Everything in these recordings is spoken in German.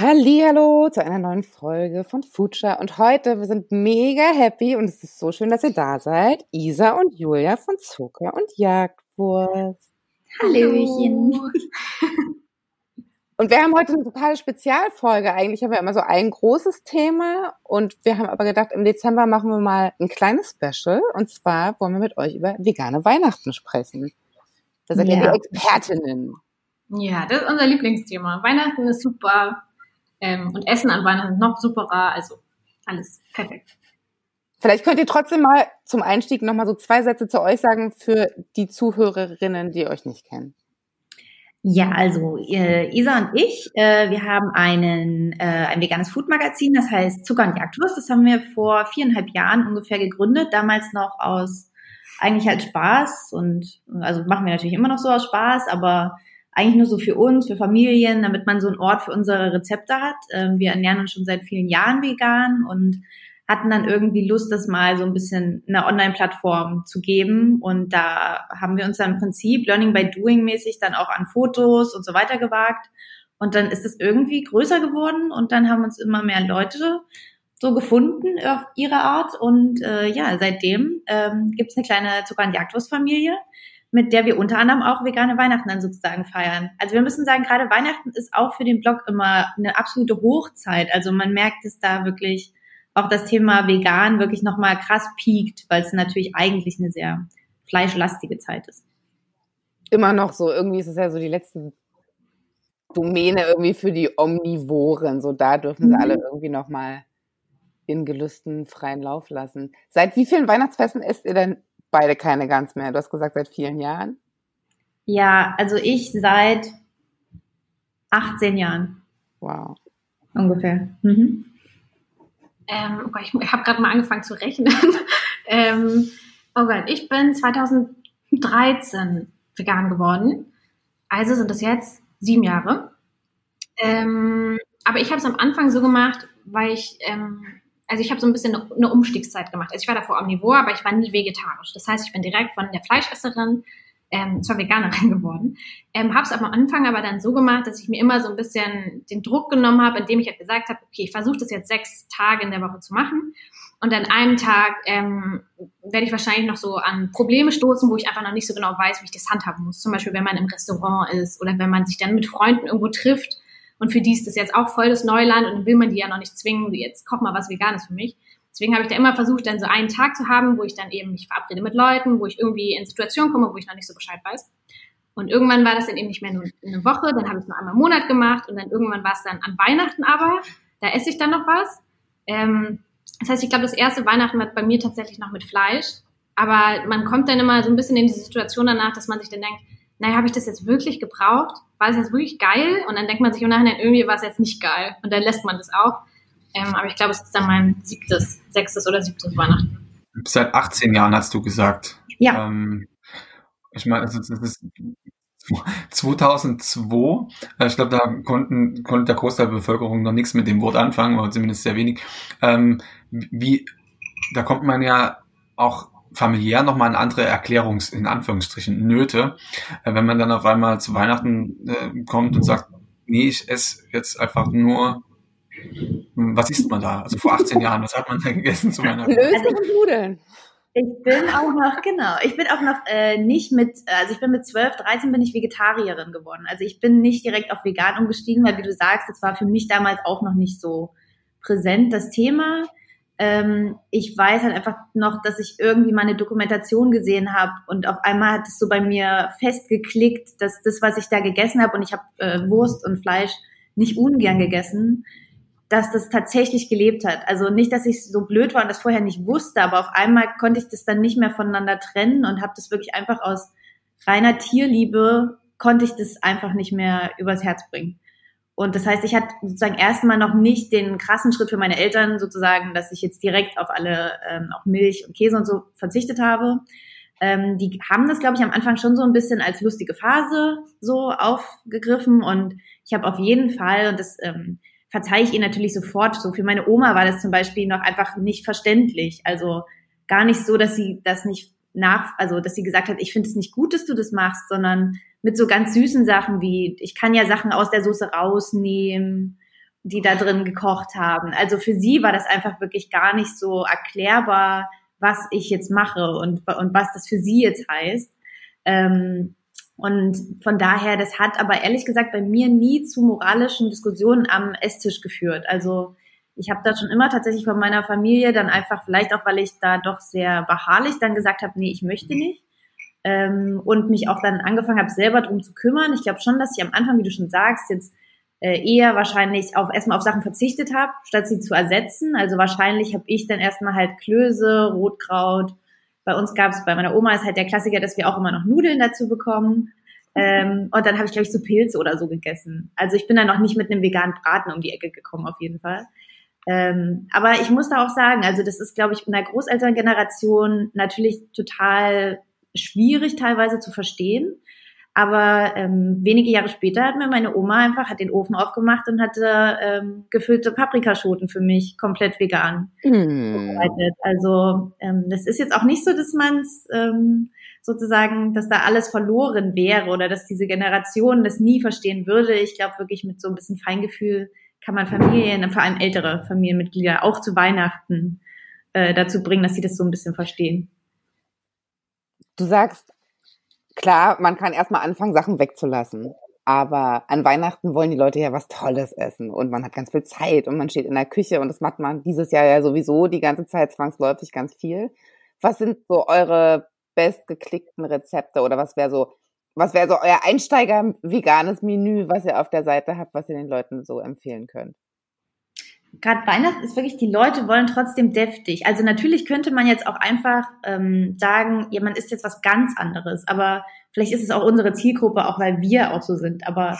Hallo zu einer neuen Folge von Future und heute wir sind mega happy und es ist so schön, dass ihr da seid. Isa und Julia von Zucker und Jagdwurst. Hallöchen. Und wir haben heute eine totale Spezialfolge. Eigentlich haben wir immer so ein großes Thema und wir haben aber gedacht, im Dezember machen wir mal ein kleines Special und zwar wollen wir mit euch über vegane Weihnachten sprechen. Da seid ihr ja. die Expertinnen. Ja, das ist unser Lieblingsthema. Weihnachten ist super ähm, und Essen an Weihnachten noch superer. Also alles perfekt. Vielleicht könnt ihr trotzdem mal zum Einstieg nochmal so zwei Sätze zu euch sagen für die Zuhörerinnen, die euch nicht kennen. Ja, also äh, Isa und ich, äh, wir haben einen, äh, ein veganes Food-Magazin, das heißt Zucker und Jagdwurst. Das haben wir vor viereinhalb Jahren ungefähr gegründet, damals noch aus eigentlich halt Spaß und also machen wir natürlich immer noch so aus Spaß, aber eigentlich nur so für uns, für Familien, damit man so einen Ort für unsere Rezepte hat. Ähm, wir ernähren uns schon seit vielen Jahren vegan und hatten dann irgendwie Lust, das mal so ein bisschen eine Online-Plattform zu geben. Und da haben wir uns dann im Prinzip Learning by Doing mäßig dann auch an Fotos und so weiter gewagt. Und dann ist es irgendwie größer geworden und dann haben uns immer mehr Leute so gefunden auf ihre Art. Und äh, ja, seitdem ähm, gibt es eine kleine Zucker- und Jagdwurstfamilie, mit der wir unter anderem auch vegane Weihnachten dann sozusagen feiern. Also wir müssen sagen, gerade Weihnachten ist auch für den Blog immer eine absolute Hochzeit. Also man merkt es da wirklich auch das Thema vegan wirklich nochmal krass piekt, weil es natürlich eigentlich eine sehr fleischlastige Zeit ist. Immer noch so, irgendwie ist es ja so die letzte Domäne irgendwie für die Omnivoren. So da dürfen sie mhm. alle irgendwie nochmal in Gelüsten freien Lauf lassen. Seit wie vielen Weihnachtsfesten esst ihr denn beide keine Gans mehr? Du hast gesagt, seit vielen Jahren? Ja, also ich seit 18 Jahren. Wow. Ungefähr. Mhm. Ähm, oh Gott, ich, habe gerade mal angefangen zu rechnen. ähm, oh Gott, ich bin 2013 vegan geworden. Also sind das jetzt sieben Jahre. Ähm, aber ich habe es am Anfang so gemacht, weil ich, ähm, also ich habe so ein bisschen eine, Umstiegszeit gemacht. Also ich war davor omnivor, aber ich war nie vegetarisch. Das heißt, ich bin direkt von der Fleischesserin ähm, zur Veganerin geworden. Ähm, habe es am Anfang aber dann so gemacht, dass ich mir immer so ein bisschen den Druck genommen habe, indem ich halt gesagt habe, okay, ich versuche das jetzt sechs Tage in der Woche zu machen. Und an einem Tag ähm, werde ich wahrscheinlich noch so an Probleme stoßen, wo ich einfach noch nicht so genau weiß, wie ich das handhaben muss. Zum Beispiel, wenn man im Restaurant ist oder wenn man sich dann mit Freunden irgendwo trifft. Und für die ist das jetzt auch voll das Neuland und dann will man die ja noch nicht zwingen, jetzt koch mal was Veganes für mich. Deswegen habe ich da immer versucht, dann so einen Tag zu haben, wo ich dann eben mich verabrede mit Leuten, wo ich irgendwie in Situationen komme, wo ich noch nicht so Bescheid weiß. Und irgendwann war das dann eben nicht mehr nur eine Woche, dann habe ich es nur einmal im Monat gemacht und dann irgendwann war es dann an Weihnachten aber, da esse ich dann noch was. Ähm, das heißt, ich glaube, das erste Weihnachten war bei mir tatsächlich noch mit Fleisch. Aber man kommt dann immer so ein bisschen in die Situation danach, dass man sich dann denkt, naja, habe ich das jetzt wirklich gebraucht? War das jetzt wirklich geil? Und dann denkt man sich im Nachhinein, irgendwie war es jetzt nicht geil. Und dann lässt man das auch. Ähm, aber ich glaube, es ist dann mein siebtes, sechstes oder siebtes Weihnachten. Seit 18 Jahren hast du gesagt. Ja. Ähm, ich meine, das ist 2002, äh, ich glaube, da konnten, konnte der Großteil der Bevölkerung noch nichts mit dem Wort anfangen, oder zumindest sehr wenig. Ähm, wie, da kommt man ja auch familiär nochmal eine andere Erklärungs-, in Anführungsstrichen, Nöte, äh, wenn man dann auf einmal zu Weihnachten äh, kommt und sagt, nee, ich esse jetzt einfach nur was isst man da? Also vor 18 Jahren, was hat man da gegessen zu meiner Klöße und Nudeln. Ich bin auch noch, genau, ich bin auch noch äh, nicht mit, also ich bin mit 12, 13 bin ich Vegetarierin geworden. Also ich bin nicht direkt auf vegan umgestiegen, weil wie du sagst, das war für mich damals auch noch nicht so präsent, das Thema. Ähm, ich weiß halt einfach noch, dass ich irgendwie mal eine Dokumentation gesehen habe und auf einmal hat es so bei mir festgeklickt, dass das, was ich da gegessen habe, und ich habe äh, Wurst und Fleisch nicht ungern gegessen, dass das tatsächlich gelebt hat. Also nicht, dass ich so blöd war und das vorher nicht wusste, aber auf einmal konnte ich das dann nicht mehr voneinander trennen und habe das wirklich einfach aus reiner Tierliebe konnte ich das einfach nicht mehr übers Herz bringen. Und das heißt, ich hatte sozusagen erstmal noch nicht den krassen Schritt für meine Eltern sozusagen, dass ich jetzt direkt auf alle, ähm, auf Milch und Käse und so verzichtet habe. Ähm, die haben das, glaube ich, am Anfang schon so ein bisschen als lustige Phase so aufgegriffen und ich habe auf jeden Fall, und das ähm, verzeihe ich ihr natürlich sofort, so für meine Oma war das zum Beispiel noch einfach nicht verständlich. Also gar nicht so, dass sie das nicht nach, also dass sie gesagt hat, ich finde es nicht gut, dass du das machst, sondern mit so ganz süßen Sachen wie, ich kann ja Sachen aus der Soße rausnehmen, die da drin gekocht haben. Also für sie war das einfach wirklich gar nicht so erklärbar, was ich jetzt mache und, und was das für sie jetzt heißt. Ähm, und von daher, das hat aber ehrlich gesagt bei mir nie zu moralischen Diskussionen am Esstisch geführt. Also ich habe da schon immer tatsächlich von meiner Familie dann einfach, vielleicht auch, weil ich da doch sehr beharrlich dann gesagt habe, nee, ich möchte nicht. Ähm, und mich auch dann angefangen habe, selber drum zu kümmern. Ich glaube schon, dass ich am Anfang, wie du schon sagst, jetzt äh, eher wahrscheinlich auf erstmal auf Sachen verzichtet habe, statt sie zu ersetzen. Also wahrscheinlich habe ich dann erstmal halt Klöße, Rotkraut. Bei uns gab es, bei meiner Oma ist halt der Klassiker, dass wir auch immer noch Nudeln dazu bekommen. Ähm, und dann habe ich, glaube ich, so Pilze oder so gegessen. Also ich bin dann noch nicht mit einem veganen Braten um die Ecke gekommen, auf jeden Fall. Ähm, aber ich muss da auch sagen, also das ist, glaube ich, in der Großelterngeneration natürlich total schwierig teilweise zu verstehen. Aber ähm, wenige Jahre später hat mir meine Oma einfach hat den Ofen aufgemacht und hatte ähm, gefüllte Paprikaschoten für mich komplett vegan mm. Also ähm, das ist jetzt auch nicht so, dass man es ähm, sozusagen, dass da alles verloren wäre oder dass diese Generation das nie verstehen würde. Ich glaube wirklich mit so ein bisschen Feingefühl kann man Familien, vor allem ältere Familienmitglieder, auch zu Weihnachten äh, dazu bringen, dass sie das so ein bisschen verstehen. Du sagst, klar, man kann erstmal anfangen, Sachen wegzulassen. Aber an Weihnachten wollen die Leute ja was Tolles essen und man hat ganz viel Zeit und man steht in der Küche und das macht man dieses Jahr ja sowieso die ganze Zeit zwangsläufig ganz viel. Was sind so eure bestgeklickten Rezepte oder was wäre so was wäre so euer Einsteiger veganes Menü, was ihr auf der Seite habt, was ihr den Leuten so empfehlen könnt? Gerade Weihnachten ist wirklich, die Leute wollen trotzdem deftig. Also natürlich könnte man jetzt auch einfach ähm, sagen, ja, man isst jetzt was ganz anderes, aber vielleicht ist es auch unsere Zielgruppe, auch weil wir auch so sind. Aber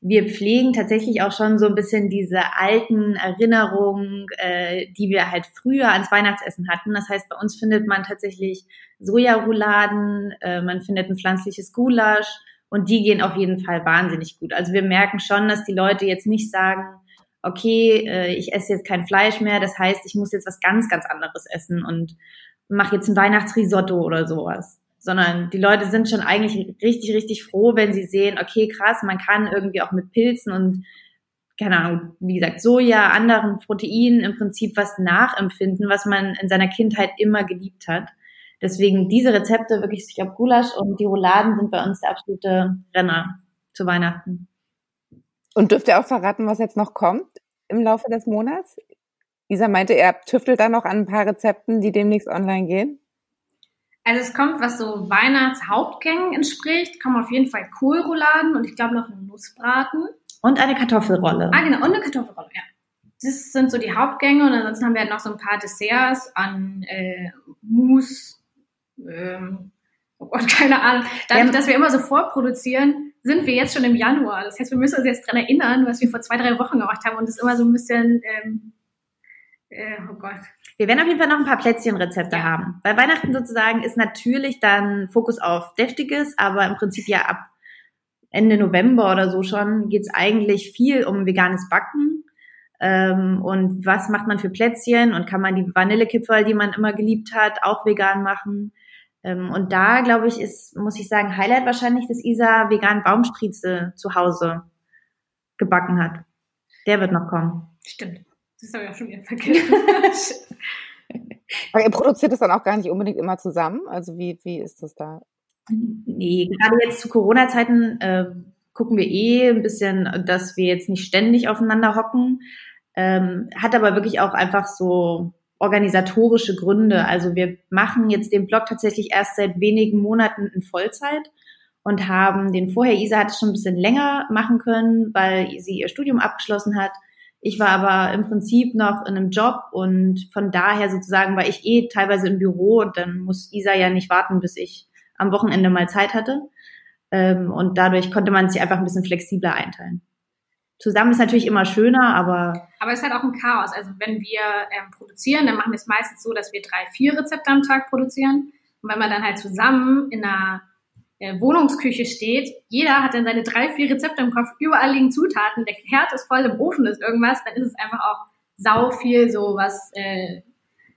wir pflegen tatsächlich auch schon so ein bisschen diese alten Erinnerungen, äh, die wir halt früher ans Weihnachtsessen hatten. Das heißt, bei uns findet man tatsächlich Sojarouladen, äh, man findet ein pflanzliches Gulasch und die gehen auf jeden Fall wahnsinnig gut. Also wir merken schon, dass die Leute jetzt nicht sagen, okay, äh, ich esse jetzt kein Fleisch mehr, das heißt, ich muss jetzt was ganz, ganz anderes essen und mache jetzt ein Weihnachtsrisotto oder sowas sondern die Leute sind schon eigentlich richtig, richtig froh, wenn sie sehen, okay, krass, man kann irgendwie auch mit Pilzen und keine Ahnung, wie gesagt, Soja, anderen Proteinen im Prinzip was nachempfinden, was man in seiner Kindheit immer geliebt hat. Deswegen diese Rezepte, wirklich, ich glaube, Gulasch und die Rouladen sind bei uns der absolute Renner zu Weihnachten. Und dürft ihr auch verraten, was jetzt noch kommt im Laufe des Monats? Isa meinte, er tüftelt da noch an ein paar Rezepten, die demnächst online gehen. Also es kommt, was so Weihnachtshauptgängen entspricht, kommen auf jeden Fall Kohlrouladen und ich glaube noch ein Nussbraten. Und eine Kartoffelrolle. Ah, genau, und eine Kartoffelrolle, ja. Das sind so die Hauptgänge und ansonsten haben wir halt noch so ein paar Desserts an äh, Mousse, ähm, oh Gott, keine Ahnung. Dadurch, dass wir immer so vorproduzieren, sind wir jetzt schon im Januar. Das heißt, wir müssen uns jetzt dran erinnern, was wir vor zwei, drei Wochen gemacht haben und das ist immer so ein bisschen, ähm, äh, oh Gott, wir werden auf jeden Fall noch ein paar Plätzchenrezepte ja. haben. Bei Weihnachten sozusagen ist natürlich dann Fokus auf Deftiges, aber im Prinzip ja ab Ende November oder so schon geht's eigentlich viel um veganes Backen. Ähm, und was macht man für Plätzchen und kann man die Vanillekipferl, die man immer geliebt hat, auch vegan machen? Ähm, und da, glaube ich, ist, muss ich sagen, Highlight wahrscheinlich, dass Isa vegan Baumstriezel zu Hause gebacken hat. Der wird noch kommen. Stimmt. Das habe ich auch schon wieder vergessen. Aber ihr produziert es dann auch gar nicht unbedingt immer zusammen? Also wie, wie ist das da? Nee, gerade jetzt zu Corona-Zeiten äh, gucken wir eh ein bisschen, dass wir jetzt nicht ständig aufeinander hocken. Ähm, hat aber wirklich auch einfach so organisatorische Gründe. Also wir machen jetzt den Blog tatsächlich erst seit wenigen Monaten in Vollzeit und haben den vorher, Isa hat es schon ein bisschen länger machen können, weil sie ihr Studium abgeschlossen hat ich war aber im Prinzip noch in einem Job und von daher sozusagen war ich eh teilweise im Büro und dann muss Isa ja nicht warten, bis ich am Wochenende mal Zeit hatte. Ähm, und dadurch konnte man sich einfach ein bisschen flexibler einteilen. Zusammen ist natürlich immer schöner, aber. Aber es ist halt auch ein Chaos. Also wenn wir ähm, produzieren, dann machen wir es meistens so, dass wir drei, vier Rezepte am Tag produzieren. Und wenn man dann halt zusammen in einer äh, Wohnungsküche steht, jeder hat dann seine drei, vier Rezepte im Kopf, überall liegen Zutaten, der Herd ist voll, im Ofen ist irgendwas, dann ist es einfach auch sau viel so, was, äh,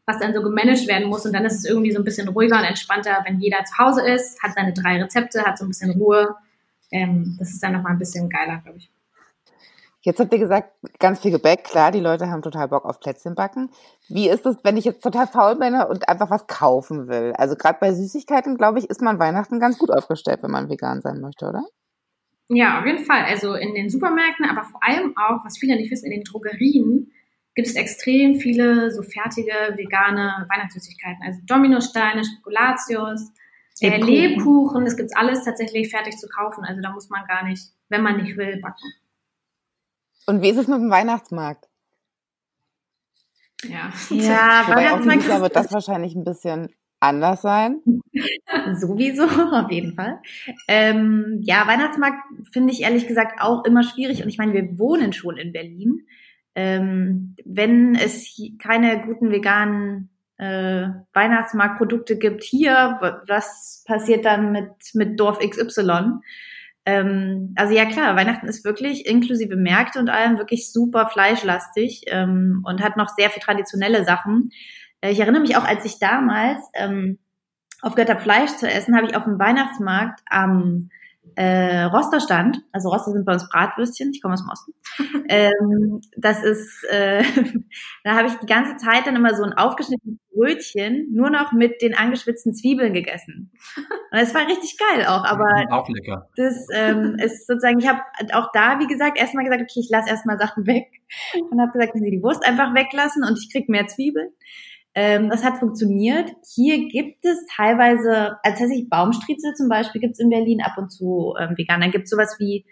was dann so gemanagt werden muss. Und dann ist es irgendwie so ein bisschen ruhiger und entspannter, wenn jeder zu Hause ist, hat seine drei Rezepte, hat so ein bisschen Ruhe. Ähm, das ist dann nochmal ein bisschen geiler, glaube ich. Jetzt habt ihr gesagt, ganz viel Gebäck. Klar, die Leute haben total Bock auf Plätzchen backen. Wie ist es, wenn ich jetzt total faul bin und einfach was kaufen will? Also gerade bei Süßigkeiten, glaube ich, ist man Weihnachten ganz gut aufgestellt, wenn man vegan sein möchte, oder? Ja, auf jeden Fall. Also in den Supermärkten, aber vor allem auch, was viele nicht wissen, in den Drogerien gibt es extrem viele so fertige vegane Weihnachtssüßigkeiten. Also Dominosteine, Spekulatius, äh, Lebkuchen, das gibt's alles tatsächlich fertig zu kaufen. Also da muss man gar nicht, wenn man nicht will, backen. Und wie ist es mit dem Weihnachtsmarkt? Ja, ja Wobei dieses Jahr wird das wahrscheinlich ein bisschen anders sein. Sowieso, auf jeden Fall. Ähm, ja, Weihnachtsmarkt finde ich ehrlich gesagt auch immer schwierig. Und ich meine, wir wohnen schon in Berlin. Ähm, wenn es keine guten veganen äh, Weihnachtsmarktprodukte gibt hier, was passiert dann mit, mit Dorf XY? Ähm, also ja klar, Weihnachten ist wirklich inklusive Märkte und allem wirklich super fleischlastig ähm, und hat noch sehr viel traditionelle Sachen. Äh, ich erinnere mich auch, als ich damals ähm, aufgehört habe, Fleisch zu essen, habe ich auf dem Weihnachtsmarkt am äh, Roster stand. Also Roster sind bei uns Bratwürstchen, ich komme aus dem Osten. ähm, das ist, äh, da habe ich die ganze Zeit dann immer so ein aufgeschnittenes Brötchen nur noch mit den angeschwitzten Zwiebeln gegessen. Und das war richtig geil auch, aber auch lecker. Das ähm, ist sozusagen, ich habe auch da, wie gesagt, erstmal gesagt, okay, ich lasse erstmal Sachen weg und habe gesagt, wenn Sie die Wurst einfach weglassen und ich krieg mehr Zwiebeln. Ähm, das hat funktioniert. Hier gibt es teilweise, als tatsächlich Baumstriezel zum Beispiel, gibt es in Berlin ab und zu ähm, vegan. Dann gibt es sowas wie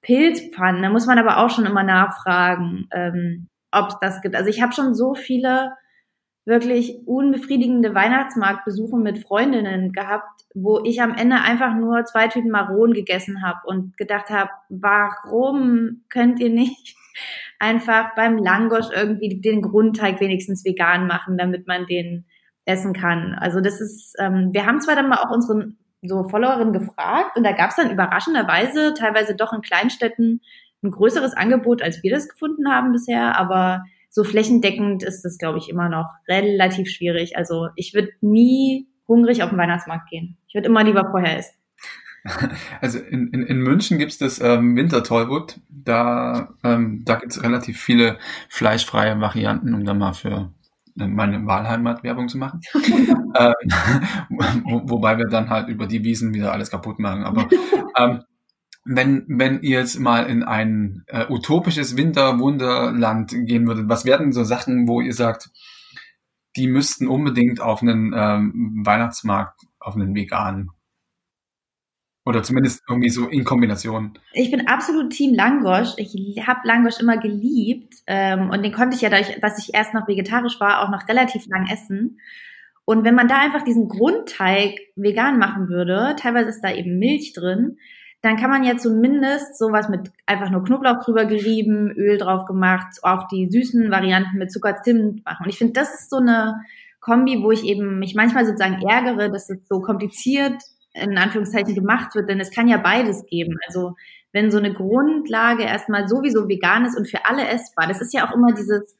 Pilzpfannen. Da muss man aber auch schon immer nachfragen, ähm, ob es das gibt. Also ich habe schon so viele wirklich unbefriedigende Weihnachtsmarktbesuche mit Freundinnen gehabt, wo ich am Ende einfach nur zwei Tüten Maronen gegessen habe und gedacht habe, warum könnt ihr nicht einfach beim Langosch irgendwie den Grundteig wenigstens vegan machen, damit man den essen kann. Also das ist, ähm, wir haben zwar dann mal auch unseren so Followerinnen gefragt und da gab es dann überraschenderweise teilweise doch in Kleinstädten ein größeres Angebot, als wir das gefunden haben bisher, aber so flächendeckend ist das, glaube ich, immer noch relativ schwierig. Also ich würde nie hungrig auf den Weihnachtsmarkt gehen. Ich würde immer lieber vorher essen. Also in, in, in München gibt's das ähm, Wintertollwood. Da, ähm, da gibt's relativ viele fleischfreie Varianten, um da mal für äh, meine Wahlheimat Werbung zu machen. ähm, wo, wobei wir dann halt über die Wiesen wieder alles kaputt machen. Aber ähm, wenn, wenn ihr jetzt mal in ein äh, utopisches Winterwunderland gehen würdet, was werden so Sachen, wo ihr sagt, die müssten unbedingt auf einen ähm, Weihnachtsmarkt, auf einen veganen oder zumindest irgendwie so in Kombination. Ich bin absolut Team Langosch. Ich habe Langosch immer geliebt. Ähm, und den konnte ich ja, dadurch, dass ich erst noch vegetarisch war, auch noch relativ lang essen. Und wenn man da einfach diesen Grundteig vegan machen würde, teilweise ist da eben Milch drin, dann kann man ja zumindest sowas mit einfach nur Knoblauch drüber gerieben, Öl drauf gemacht, auch die süßen Varianten mit Zucker, Zimt machen. Und ich finde, das ist so eine Kombi, wo ich eben mich manchmal sozusagen ärgere, dass es so kompliziert in Anführungszeichen gemacht wird, denn es kann ja beides geben. Also wenn so eine Grundlage erstmal sowieso vegan ist und für alle essbar, das ist ja auch immer dieses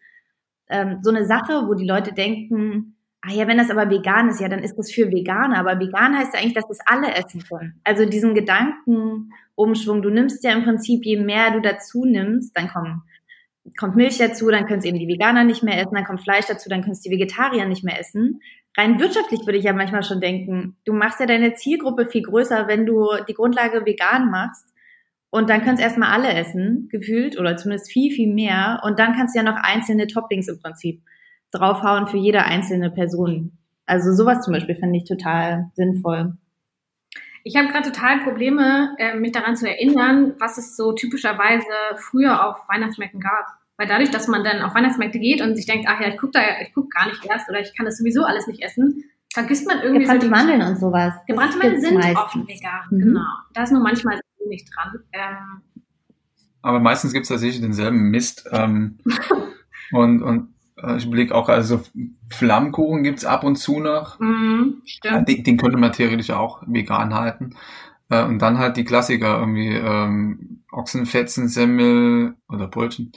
ähm, so eine Sache, wo die Leute denken, ah ja, wenn das aber vegan ist, ja, dann ist das für Veganer. Aber vegan heißt ja eigentlich, dass das alle essen können. Also diesen Gedankenumschwung, du nimmst ja im Prinzip, je mehr du dazu nimmst, dann kommen kommt Milch dazu, dann können es eben die Veganer nicht mehr essen, dann kommt Fleisch dazu, dann können es die Vegetarier nicht mehr essen rein wirtschaftlich würde ich ja manchmal schon denken, du machst ja deine Zielgruppe viel größer, wenn du die Grundlage vegan machst. Und dann kannst erstmal alle essen, gefühlt, oder zumindest viel, viel mehr. Und dann kannst du ja noch einzelne Toppings im Prinzip draufhauen für jede einzelne Person. Also sowas zum Beispiel finde ich total sinnvoll. Ich habe gerade total Probleme, äh, mich daran zu erinnern, was es so typischerweise früher auf Weihnachtsmärkten gab. Weil dadurch, dass man dann auf Weihnachtsmärkte geht und sich denkt, ach ja, ich gucke da, ich guck gar nicht erst oder ich kann das sowieso alles nicht essen, vergisst man irgendwie Gebrannte so Mandeln und sowas. Gebrannte Mandeln sind meistens. oft vegan, mhm. genau. Da ist nur manchmal nicht dran. Ähm, aber meistens gibt es tatsächlich denselben Mist. Ähm, und und äh, ich überlege auch, also Flammkuchen gibt's ab und zu noch. Mhm, stimmt. den, den könnte man theoretisch auch vegan halten. Äh, und dann halt die Klassiker, irgendwie ähm, Ochsenfetzen, Semmel oder Brötchen,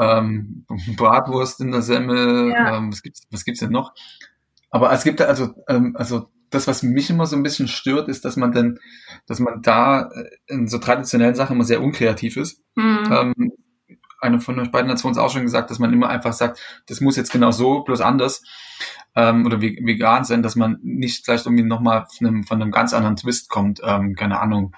ähm, Bratwurst in der Semmel, Ja. ähm, was gibt's, was gibt's denn noch? Aber es gibt da also, ähm, also das, was mich immer so ein bisschen stört, ist, dass man dann, dass man da äh, in so traditionellen Sachen immer sehr unkreativ ist. Mhm. Ähm, eine von euch beiden hat es uns auch schon gesagt, dass man immer einfach sagt, das muss jetzt genau so, bloß anders ähm, oder ve- vegan sein, dass man nicht vielleicht irgendwie nochmal von einem, von einem ganz anderen Twist kommt. Ähm, keine Ahnung,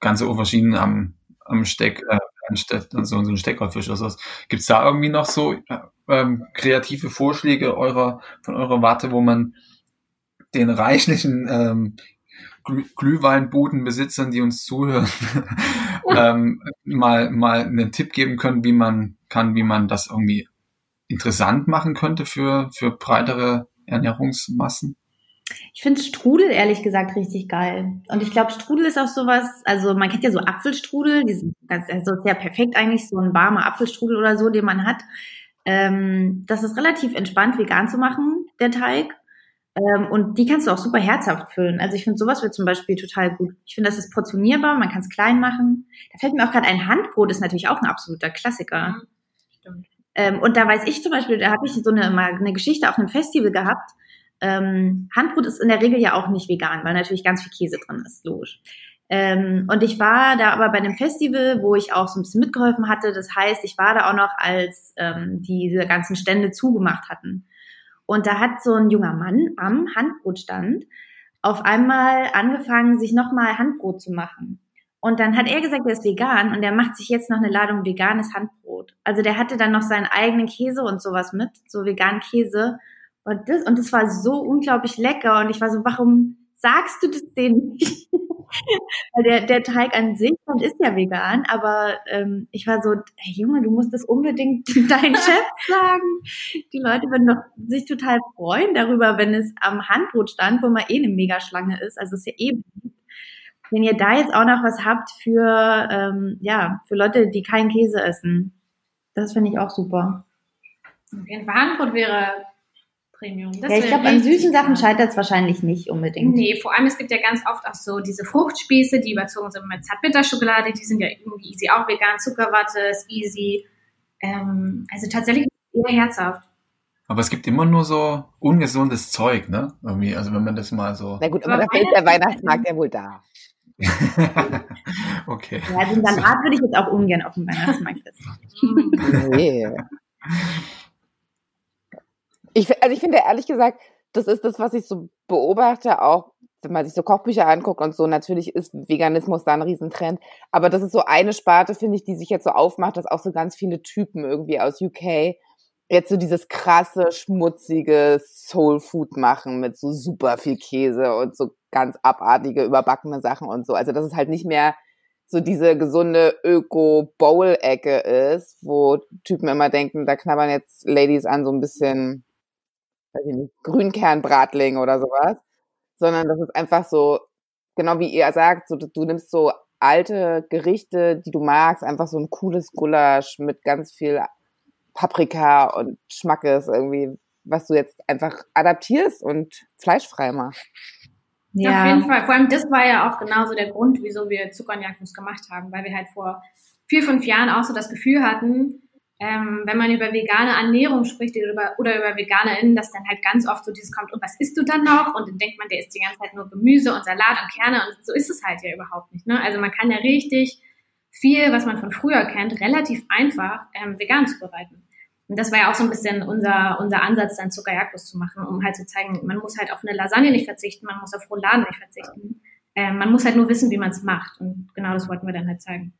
ganze Auberginen am, am Steck, äh, anstatt so, so ein Steckerfisch oder sowas. Gibt's da irgendwie noch so äh, ähm, kreative Vorschläge eurer, von eurer Warte, wo man den reichlichen ähm, Glüh- Glühweinbudenbesitzern, die uns zuhören, ähm, mal, mal einen Tipp geben können, wie man kann, wie man das irgendwie interessant machen könnte für, für breitere Ernährungsmassen? Ich finde Strudel ehrlich gesagt richtig geil. Und ich glaube, Strudel ist auch sowas, also man kennt ja so Apfelstrudel, die sind ganz, also sehr perfekt eigentlich, so ein warmer Apfelstrudel oder so, den man hat. Ähm, das ist relativ entspannt vegan zu machen, der Teig. Ähm, und die kannst du auch super herzhaft füllen. Also ich finde sowas wird zum Beispiel total gut. Ich finde, das ist portionierbar, man kann es klein machen. Da fällt mir auch gerade ein Handbrot ist natürlich auch ein absoluter Klassiker. Mhm, Stimmt. Ähm, und da weiß ich zum Beispiel, da habe ich so eine, mal eine Geschichte auf einem Festival gehabt. Ähm, Handbrot ist in der Regel ja auch nicht vegan, weil natürlich ganz viel Käse drin ist, logisch. Ähm, und ich war da aber bei einem Festival, wo ich auch so ein bisschen mitgeholfen hatte. Das heißt, ich war da auch noch, als ähm, diese ganzen Stände zugemacht hatten. Und da hat so ein junger Mann am Handbrotstand auf einmal angefangen, sich nochmal Handbrot zu machen. Und dann hat er gesagt, er ist vegan und er macht sich jetzt noch eine Ladung veganes Handbrot. Also der hatte dann noch seinen eigenen Käse und sowas mit, so veganen Käse. Und das, und das war so unglaublich lecker. Und ich war so, warum sagst du das denen nicht? Weil der, der Teig an sich und ist ja vegan, aber ähm, ich war so, hey Junge, du musst das unbedingt deinem Chef sagen. Die Leute würden doch sich total freuen darüber, wenn es am Handbrot stand, wo man eh eine Megaschlange ist. Also es ist ja eh beliebt. wenn ihr da jetzt auch noch was habt für ähm, ja für Leute, die keinen Käse essen, das finde ich auch super. Fall Handbrot wäre Premium. Das ja, ich glaube, an süßen Sachen scheitert es wahrscheinlich nicht unbedingt. Nee, vor allem, es gibt ja ganz oft auch so diese Fruchtspieße, die überzogen sind mit Zartbitterschokolade, die sind ja irgendwie easy, auch vegan, Zuckerwatte ist easy. Ähm, also tatsächlich eher herzhaft. Aber es gibt immer nur so ungesundes Zeug, ne? Irgendwie, also wenn man das mal so. Na gut, aber Aber da ist der Weihnachtsmarkt ja wohl da. okay. Ja, den Salat würde ich jetzt auch ungern auf dem Weihnachtsmarkt essen. Nee. Ich, also ich finde ehrlich gesagt, das ist das, was ich so beobachte, auch wenn man sich so Kochbücher anguckt und so, natürlich ist Veganismus da ein Riesentrend. Aber das ist so eine Sparte, finde ich, die sich jetzt so aufmacht, dass auch so ganz viele Typen irgendwie aus UK jetzt so dieses krasse, schmutzige Soul Food machen mit so super viel Käse und so ganz abartige, überbackene Sachen und so. Also dass es halt nicht mehr so diese gesunde Öko-Bowl-Ecke ist, wo Typen immer denken, da knabbern jetzt Ladies an so ein bisschen, weiß ich nicht, Grünkernbratling oder sowas, sondern das ist einfach so, genau wie ihr sagt, so, du nimmst so alte Gerichte, die du magst, einfach so ein cooles Gulasch mit ganz viel Paprika und Schmackes irgendwie, was du jetzt einfach adaptierst und fleischfrei machst. Auf jeden Fall. Vor allem das war ja auch genauso der Grund, wieso wir Zucker und Jagdnuss gemacht haben, weil wir halt vor vier, fünf Jahren auch so das Gefühl hatten, ähm, wenn man über vegane Ernährung spricht oder über, oder über VeganerInnen, dass dann halt ganz oft so dieses kommt, und was isst du dann noch? Und dann denkt man, der isst die ganze Zeit nur Gemüse und Salat und Kerne und so ist es halt ja überhaupt nicht. Ne? Also man kann ja richtig viel, was man von früher kennt, relativ einfach ähm, vegan zubereiten. Und das war ja auch so ein bisschen unser, unser Ansatz, dann Zuckerjagdnuss zu machen, um halt zu zeigen, man muss halt auf eine Lasagne nicht verzichten, man muss auf Rouladen nicht verzichten. Ähm, man muss halt nur wissen, wie man es macht. Und genau das wollten wir dann halt zeigen.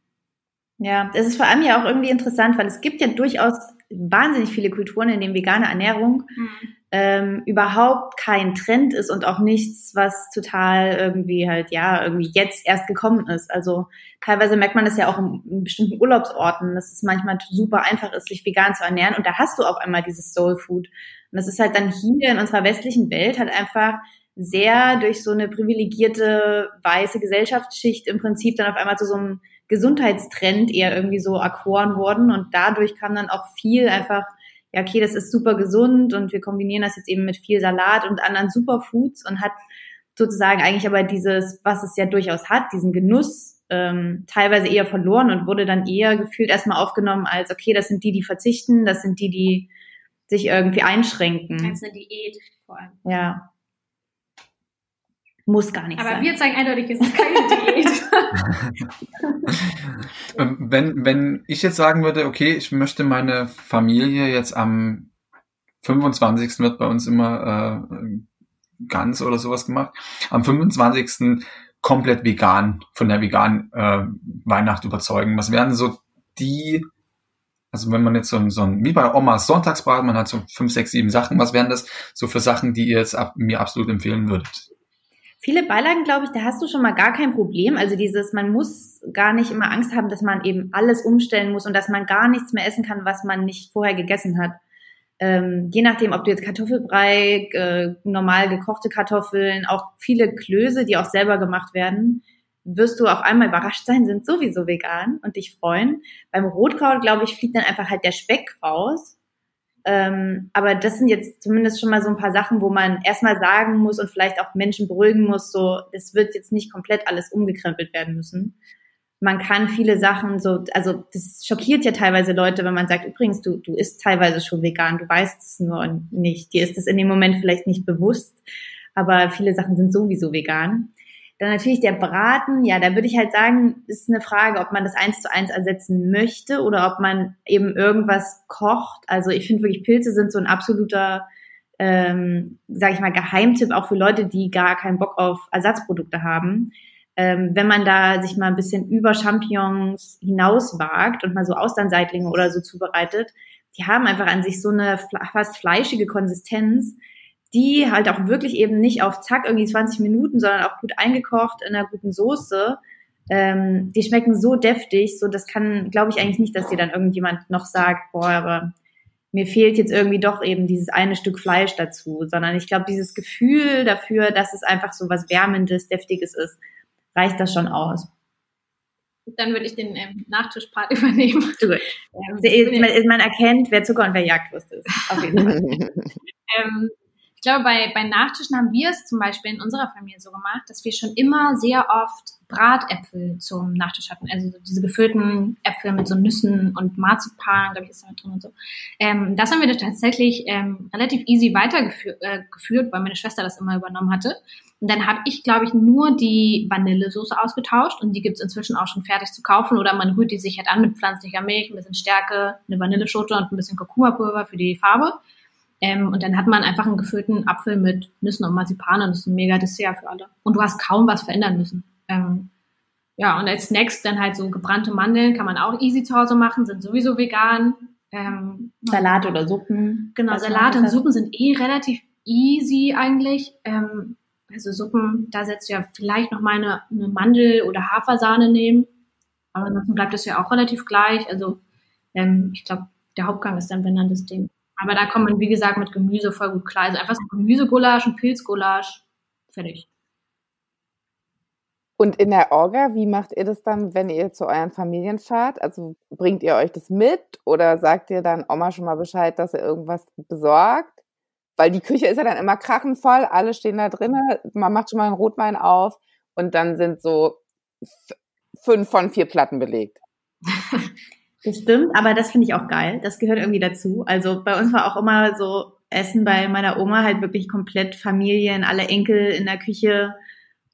Ja, das ist vor allem ja auch irgendwie interessant, weil es gibt ja durchaus wahnsinnig viele Kulturen, in denen vegane Ernährung ähm, überhaupt kein Trend ist und auch nichts, was total irgendwie halt, ja, irgendwie jetzt erst gekommen ist. Also teilweise merkt man das ja auch in, in bestimmten Urlaubsorten, dass es manchmal super einfach ist, sich vegan zu ernähren und da hast du auf einmal dieses Soul Food. Und das ist halt dann hier in unserer westlichen Welt halt einfach sehr durch so eine privilegierte weiße Gesellschaftsschicht im Prinzip dann auf einmal zu so einem Gesundheitstrend eher irgendwie so erkoren worden und dadurch kam dann auch viel einfach, ja, okay, das ist super gesund und wir kombinieren das jetzt eben mit viel Salat und anderen Superfoods und hat sozusagen eigentlich aber dieses, was es ja durchaus hat, diesen Genuss ähm, teilweise eher verloren und wurde dann eher gefühlt erstmal aufgenommen als, okay, das sind die, die verzichten, das sind die, die sich irgendwie einschränken. Als eine Diät vor allem. Ja. Muss gar nicht Aber sein. wir zeigen eindeutig, es ist keine Diät. Wenn, wenn ich jetzt sagen würde, okay, ich möchte meine Familie jetzt am 25. wird bei uns immer äh, ganz oder sowas gemacht, am 25. komplett vegan, von der veganen äh, Weihnacht überzeugen. Was wären so die, also wenn man jetzt so ein, so ein wie bei Omas Sonntagsbraten, man hat so fünf, sechs, sieben Sachen, was wären das so für Sachen, die ihr jetzt ab, mir absolut empfehlen würdet? Viele Beilagen, glaube ich, da hast du schon mal gar kein Problem. Also dieses, man muss gar nicht immer Angst haben, dass man eben alles umstellen muss und dass man gar nichts mehr essen kann, was man nicht vorher gegessen hat. Ähm, je nachdem, ob du jetzt Kartoffelbrei, äh, normal gekochte Kartoffeln, auch viele Klöße, die auch selber gemacht werden, wirst du auf einmal überrascht sein, sind sowieso vegan und dich freuen. Beim Rotkraut, glaube ich, fliegt dann einfach halt der Speck raus. Ähm, aber das sind jetzt zumindest schon mal so ein paar Sachen, wo man erstmal sagen muss und vielleicht auch Menschen beruhigen muss, so, es wird jetzt nicht komplett alles umgekrempelt werden müssen. Man kann viele Sachen so, also das schockiert ja teilweise Leute, wenn man sagt, übrigens, du, du isst teilweise schon vegan, du weißt es nur nicht. Dir ist es in dem Moment vielleicht nicht bewusst, aber viele Sachen sind sowieso vegan. Dann natürlich der Braten, ja, da würde ich halt sagen, ist eine Frage, ob man das eins zu eins ersetzen möchte oder ob man eben irgendwas kocht. Also ich finde wirklich, Pilze sind so ein absoluter, ähm, sage ich mal, Geheimtipp auch für Leute, die gar keinen Bock auf Ersatzprodukte haben. Ähm, wenn man da sich mal ein bisschen über Champignons hinauswagt und mal so Austernseitlinge oder so zubereitet, die haben einfach an sich so eine fast fleischige Konsistenz, die halt auch wirklich eben nicht auf Zack irgendwie 20 Minuten, sondern auch gut eingekocht in einer guten Soße. Ähm, die schmecken so deftig, so das kann, glaube ich eigentlich nicht, dass dir dann irgendjemand noch sagt, boah, aber mir fehlt jetzt irgendwie doch eben dieses eine Stück Fleisch dazu, sondern ich glaube, dieses Gefühl dafür, dass es einfach so was Wärmendes, Deftiges ist, reicht das schon aus. Dann würde ich den ähm, Nachtischpart übernehmen. Gut. Ähm, man, man, erkennt, wer Zucker und wer Jagdwurst ist. Auf jeden Fall. ähm, ich glaube, bei, bei Nachtischen haben wir es zum Beispiel in unserer Familie so gemacht, dass wir schon immer sehr oft Bratäpfel zum Nachtisch hatten. Also diese gefüllten Äpfel mit so Nüssen und Marzipan, glaube ich, ist da mit drin und so. Ähm, das haben wir tatsächlich ähm, relativ easy weitergeführt, äh, weil meine Schwester das immer übernommen hatte. Und dann habe ich, glaube ich, nur die Vanillesoße ausgetauscht und die gibt's inzwischen auch schon fertig zu kaufen oder man rührt die sich halt an mit pflanzlicher Milch, ein bisschen Stärke, eine Vanilleschote und ein bisschen Kurkuma-Pulver für die Farbe. Ähm, und dann hat man einfach einen gefüllten Apfel mit Nüssen und Marzipan und das ist ein mega Dessert für alle. Und du hast kaum was verändern müssen. Ähm, ja, und als Snacks dann halt so gebrannte Mandeln kann man auch easy zu Hause machen, sind sowieso vegan. Ähm, Salat oder Suppen. Genau, Salat und Suppen sind eh relativ easy eigentlich. Ähm, also Suppen, da setzt du ja vielleicht noch mal eine, eine Mandel- oder Hafersahne nehmen. Aber ansonsten bleibt es ja auch relativ gleich. Also ähm, ich glaube, der Hauptgang ist dann, wenn dann das Ding. Aber da kommt man, wie gesagt, mit Gemüse voll gut klar. Also einfach so Gemüsegulasch, ein Pilzgulasch, fertig. Und in der Orga, wie macht ihr das dann, wenn ihr zu euren Familien fahrt? Also bringt ihr euch das mit oder sagt ihr dann Oma schon mal Bescheid, dass ihr irgendwas besorgt? Weil die Küche ist ja dann immer krachenvoll, alle stehen da drinnen, man macht schon mal einen Rotwein auf und dann sind so fünf von vier Platten belegt. Das stimmt, aber das finde ich auch geil. Das gehört irgendwie dazu. Also bei uns war auch immer so Essen bei meiner Oma halt wirklich komplett Familien, alle Enkel in der Küche,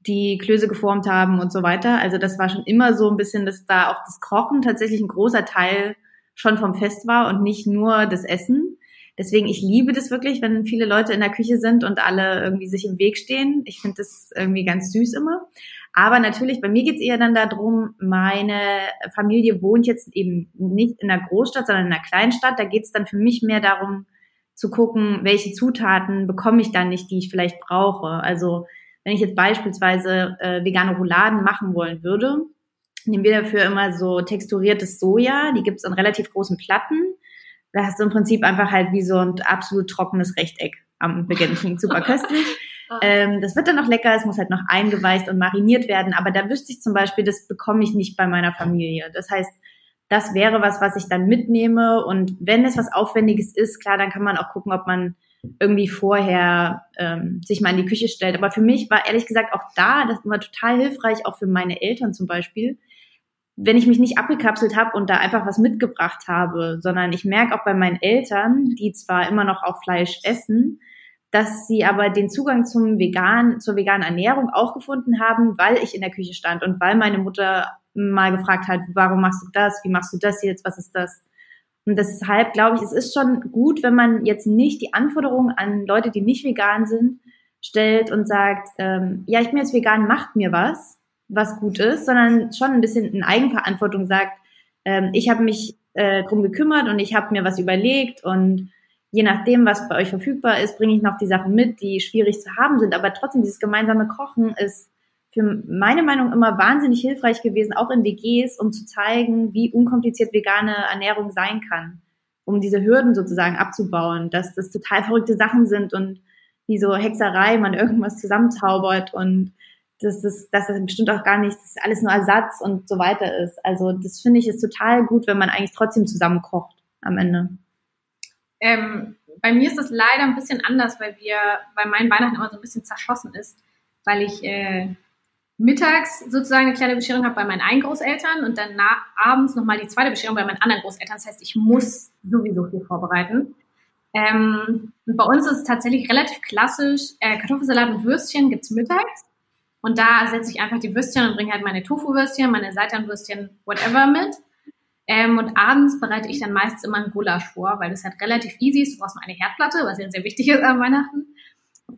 die Klöße geformt haben und so weiter. Also das war schon immer so ein bisschen, dass da auch das Kochen tatsächlich ein großer Teil schon vom Fest war und nicht nur das Essen. Deswegen, ich liebe das wirklich, wenn viele Leute in der Küche sind und alle irgendwie sich im Weg stehen. Ich finde das irgendwie ganz süß immer. Aber natürlich, bei mir geht's eher dann darum, meine Familie wohnt jetzt eben nicht in einer Großstadt, sondern in einer Kleinstadt. Da geht's dann für mich mehr darum zu gucken, welche Zutaten bekomme ich dann nicht, die ich vielleicht brauche. Also wenn ich jetzt beispielsweise äh, vegane Rouladen machen wollen würde, nehmen wir dafür immer so texturiertes Soja. Die gibt's in relativ großen Platten da hast du im Prinzip einfach halt wie so ein absolut trockenes Rechteck am Beginn. Klingt super köstlich. Ah. Ähm, das wird dann noch lecker, es muss halt noch eingeweicht und mariniert werden, aber da wüsste ich zum Beispiel, das bekomme ich nicht bei meiner Familie. Das heißt, das wäre was, was ich dann mitnehme und wenn es was Aufwendiges ist, klar, dann kann man auch gucken, ob man irgendwie vorher ähm, sich mal in die Küche stellt. Aber für mich war ehrlich gesagt auch da, das war total hilfreich, auch für meine Eltern zum Beispiel, wenn ich mich nicht abgekapselt habe und da einfach was mitgebracht habe, sondern ich merke auch bei meinen Eltern, die zwar immer noch auch Fleisch essen, dass sie aber den Zugang zum vegan, zur veganen Ernährung auch gefunden haben, weil ich in der Küche stand und weil meine Mutter mal gefragt hat, warum machst du das? Wie machst du das jetzt? Was ist das? Und deshalb glaube ich, es ist schon gut, wenn man jetzt nicht die Anforderungen an Leute, die nicht vegan sind, stellt und sagt, ähm, ja, ich bin jetzt vegan, macht mir was, was gut ist, sondern schon ein bisschen in Eigenverantwortung sagt, ähm, ich habe mich äh, drum gekümmert und ich habe mir was überlegt und je nachdem, was bei euch verfügbar ist, bringe ich noch die Sachen mit, die schwierig zu haben sind. Aber trotzdem, dieses gemeinsame Kochen ist für meine Meinung immer wahnsinnig hilfreich gewesen, auch in WGs, um zu zeigen, wie unkompliziert vegane Ernährung sein kann, um diese Hürden sozusagen abzubauen, dass das total verrückte Sachen sind und wie so Hexerei, man irgendwas zusammenzaubert und dass das, dass das bestimmt auch gar nicht, dass alles nur Ersatz und so weiter ist. Also das finde ich ist total gut, wenn man eigentlich trotzdem zusammen kocht am Ende. Ähm, bei mir ist es leider ein bisschen anders, weil wir, weil mein Weihnachten immer so ein bisschen zerschossen ist, weil ich äh, mittags sozusagen eine kleine Bescherung habe bei meinen einen Großeltern und dann nach, abends nochmal die zweite Bescherung bei meinen anderen Großeltern. Das heißt, ich muss sowieso viel vorbereiten. Ähm, und bei uns ist es tatsächlich relativ klassisch, äh, Kartoffelsalat und Würstchen gibt's mittags. Und da setze ich einfach die Würstchen und bringe halt meine Tofu-Würstchen, meine Seitanwürstchen, whatever mit. Ähm, und abends bereite ich dann meistens immer ein Gulasch vor, weil das halt relativ easy ist. Du brauchst mal eine Herdplatte, was ja sehr wichtig ist an Weihnachten.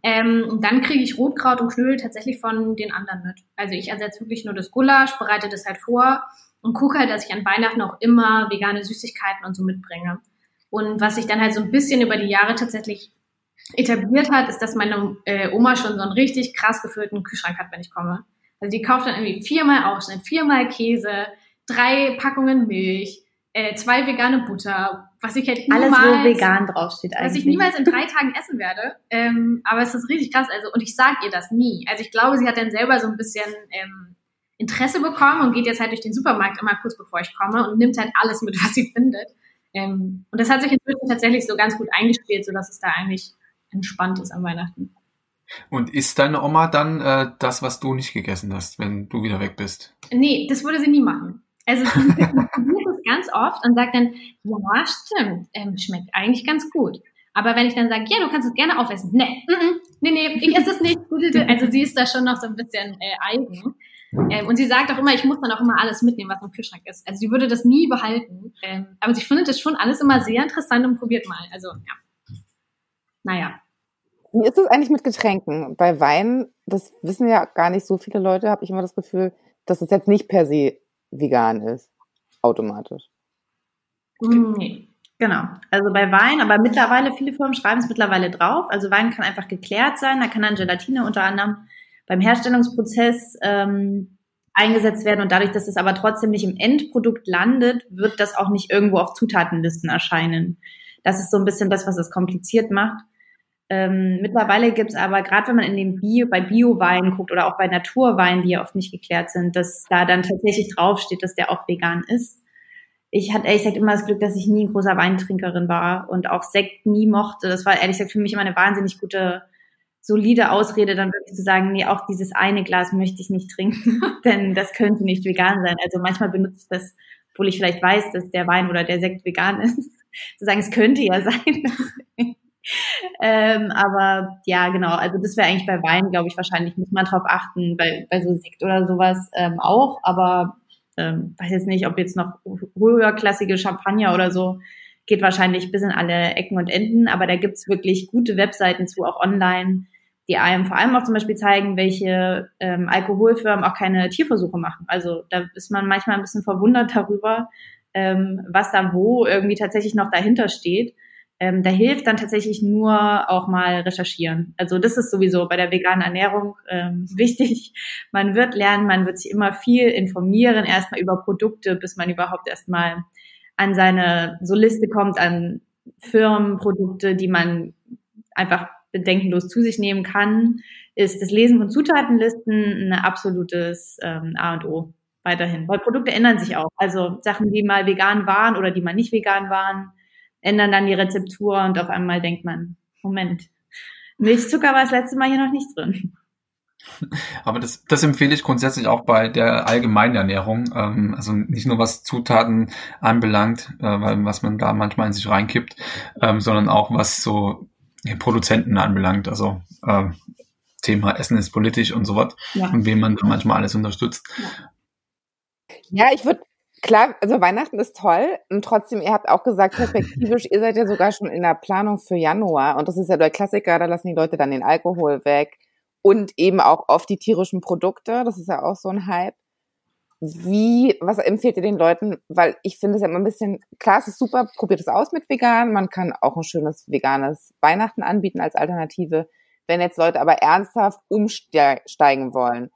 Ähm, und dann kriege ich Rotkraut und Knödel tatsächlich von den anderen mit. Also ich ersetze wirklich nur das Gulasch, bereite das halt vor und gucke halt, dass ich an Weihnachten auch immer vegane Süßigkeiten und so mitbringe. Und was sich dann halt so ein bisschen über die Jahre tatsächlich etabliert hat, ist, dass meine äh, Oma schon so einen richtig krass gefüllten Kühlschrank hat, wenn ich komme. Also die kauft dann irgendwie viermal Aufschnitt, viermal Käse, drei Packungen Milch, äh, zwei vegane Butter, was ich halt niemals, Alles, wo vegan draufsteht eigentlich. Was ich niemals in drei Tagen essen werde. Ähm, aber es ist richtig krass. Also, und ich sage ihr das nie. Also ich glaube, sie hat dann selber so ein bisschen ähm, Interesse bekommen und geht jetzt halt durch den Supermarkt immer kurz bevor ich komme und nimmt halt alles mit, was sie findet. Ähm, und das hat sich inzwischen tatsächlich so ganz gut eingespielt, sodass es da eigentlich entspannt ist an Weihnachten. Und isst deine Oma dann äh, das, was du nicht gegessen hast, wenn du wieder weg bist? Nee, das würde sie nie machen. Also sie probiert es ganz oft und sagt dann, ja, stimmt, ähm, schmeckt eigentlich ganz gut. Aber wenn ich dann sage, ja, du kannst es gerne aufessen, nee, mm, mm, nee, nee, ich esse es nicht. Also sie ist da schon noch so ein bisschen äh, eigen. Ähm, und sie sagt auch immer, ich muss dann auch immer alles mitnehmen, was im Kühlschrank ist. Also sie würde das nie behalten. Ähm, aber sie findet das schon alles immer sehr interessant und probiert mal. Also ja. Naja. Wie ist es eigentlich mit Getränken? Bei Wein, das wissen ja gar nicht so viele Leute, habe ich immer das Gefühl, dass es jetzt nicht per se vegan ist, automatisch. Nee. Genau. Also bei Wein, aber mittlerweile, viele Firmen schreiben es mittlerweile drauf. Also Wein kann einfach geklärt sein. Da kann dann Gelatine unter anderem beim Herstellungsprozess ähm, eingesetzt werden. Und dadurch, dass es aber trotzdem nicht im Endprodukt landet, wird das auch nicht irgendwo auf Zutatenlisten erscheinen. Das ist so ein bisschen das, was es kompliziert macht. Ähm, mittlerweile gibt's aber, gerade wenn man in den Bio, bei Bio-Weinen guckt oder auch bei Naturweinen, die ja oft nicht geklärt sind, dass da dann tatsächlich draufsteht, dass der auch vegan ist. Ich hatte ehrlich gesagt immer das Glück, dass ich nie ein großer Weintrinkerin war und auch Sekt nie mochte. Das war ehrlich gesagt für mich immer eine wahnsinnig gute, solide Ausrede, dann wirklich zu sagen, nee, auch dieses eine Glas möchte ich nicht trinken, denn das könnte nicht vegan sein. Also manchmal benutze ich das, obwohl ich vielleicht weiß, dass der Wein oder der Sekt vegan ist, zu sagen, es könnte ja sein ähm, aber ja, genau, also das wäre eigentlich bei Wein, glaube ich, wahrscheinlich muss man drauf achten, bei, bei so Sekt oder sowas ähm, auch, aber ähm, weiß jetzt nicht, ob jetzt noch höherklassige Champagner oder so, geht wahrscheinlich bis in alle Ecken und Enden, aber da gibt's wirklich gute Webseiten zu, auch online, die einem vor allem auch zum Beispiel zeigen, welche ähm, Alkoholfirmen auch keine Tierversuche machen. Also da ist man manchmal ein bisschen verwundert darüber, ähm, was da wo irgendwie tatsächlich noch dahinter steht. Ähm, da hilft dann tatsächlich nur auch mal recherchieren. Also das ist sowieso bei der veganen Ernährung ähm, wichtig. Man wird lernen, man wird sich immer viel informieren, erstmal über Produkte, bis man überhaupt erstmal an seine so Liste kommt an Firmenprodukte, die man einfach bedenkenlos zu sich nehmen kann, ist das Lesen von Zutatenlisten ein absolutes ähm, A und O weiterhin. Weil Produkte ändern sich auch. Also Sachen, die mal vegan waren oder die mal nicht vegan waren, ändern dann die Rezeptur und auf einmal denkt man, Moment, Milchzucker war das letzte Mal hier noch nicht drin. Aber das, das empfehle ich grundsätzlich auch bei der allgemeinen Ernährung. Ähm, also nicht nur was Zutaten anbelangt, äh, weil, was man da manchmal in sich reinkippt, ähm, sondern auch was so Produzenten anbelangt. Also äh, Thema Essen ist politisch und so was. Ja. Und wem man da manchmal alles unterstützt. Ja, ich würde Klar, also Weihnachten ist toll und trotzdem, ihr habt auch gesagt, perspektivisch, ihr seid ja sogar schon in der Planung für Januar und das ist ja der Klassiker, da lassen die Leute dann den Alkohol weg und eben auch oft die tierischen Produkte. Das ist ja auch so ein Hype. Wie, was empfehlt ihr den Leuten? Weil ich finde es ja immer ein bisschen, klar, es ist super, probiert es aus mit vegan. Man kann auch ein schönes veganes Weihnachten anbieten als Alternative. Wenn jetzt Leute aber ernsthaft umsteigen wollen,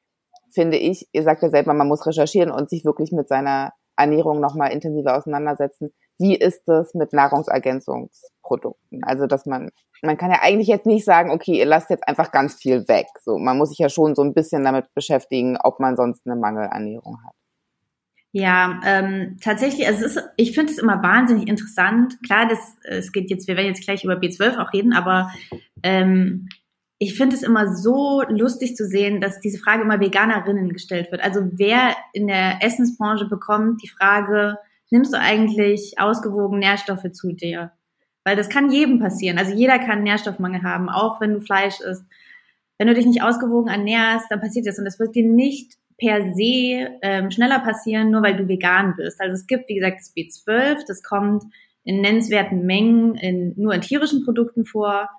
finde ich, ihr sagt ja selber, man muss recherchieren und sich wirklich mit seiner Ernährung nochmal intensiver auseinandersetzen. Wie ist das mit Nahrungsergänzungsprodukten? Also, dass man man kann ja eigentlich jetzt nicht sagen, okay, ihr lasst jetzt einfach ganz viel weg. So, man muss sich ja schon so ein bisschen damit beschäftigen, ob man sonst eine Mangelernährung hat. Ja, ähm, tatsächlich, also es ist, ich finde es immer wahnsinnig interessant. Klar, das, es geht jetzt, wir werden jetzt gleich über B12 auch reden, aber ähm, ich finde es immer so lustig zu sehen, dass diese Frage immer Veganerinnen gestellt wird. Also wer in der Essensbranche bekommt die Frage, nimmst du eigentlich ausgewogen Nährstoffe zu dir? Weil das kann jedem passieren. Also jeder kann Nährstoffmangel haben, auch wenn du Fleisch isst. Wenn du dich nicht ausgewogen ernährst, dann passiert das. Und das wird dir nicht per se ähm, schneller passieren, nur weil du vegan bist. Also es gibt, wie gesagt, das B12, das kommt in nennenswerten Mengen in, nur in tierischen Produkten vor.